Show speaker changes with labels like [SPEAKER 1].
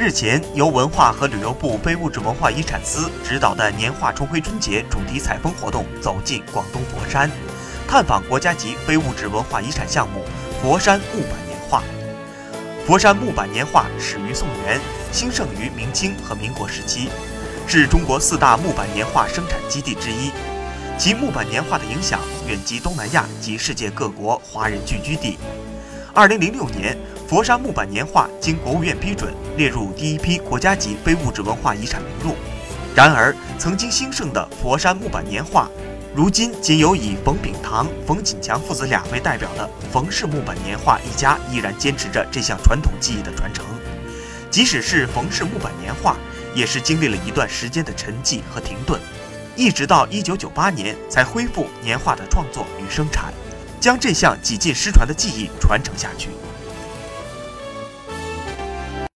[SPEAKER 1] 日前，由文化和旅游部非物质文化遗产司指导的年画重回春节主题采风活动走进广东佛山，探访国家级非物质文化遗产项目佛山木板年画。佛山木板年画始于宋元，兴盛于明清和民国时期，是中国四大木板年画生产基地之一。其木板年画的影响远及东南亚及世界各国华人聚居地。二零零六年。佛山木板年画经国务院批准列入第一批国家级非物质文化遗产名录。然而，曾经兴盛的佛山木板年画，如今仅有以冯秉堂、冯锦强父子俩为代表的冯氏木板年画一家依然坚持着这项传统技艺的传承。即使是冯氏木板年画，也是经历了一段时间的沉寂和停顿，一直到一九九八年才恢复年画的创作与生产，将这项几近失传的技艺传承下去。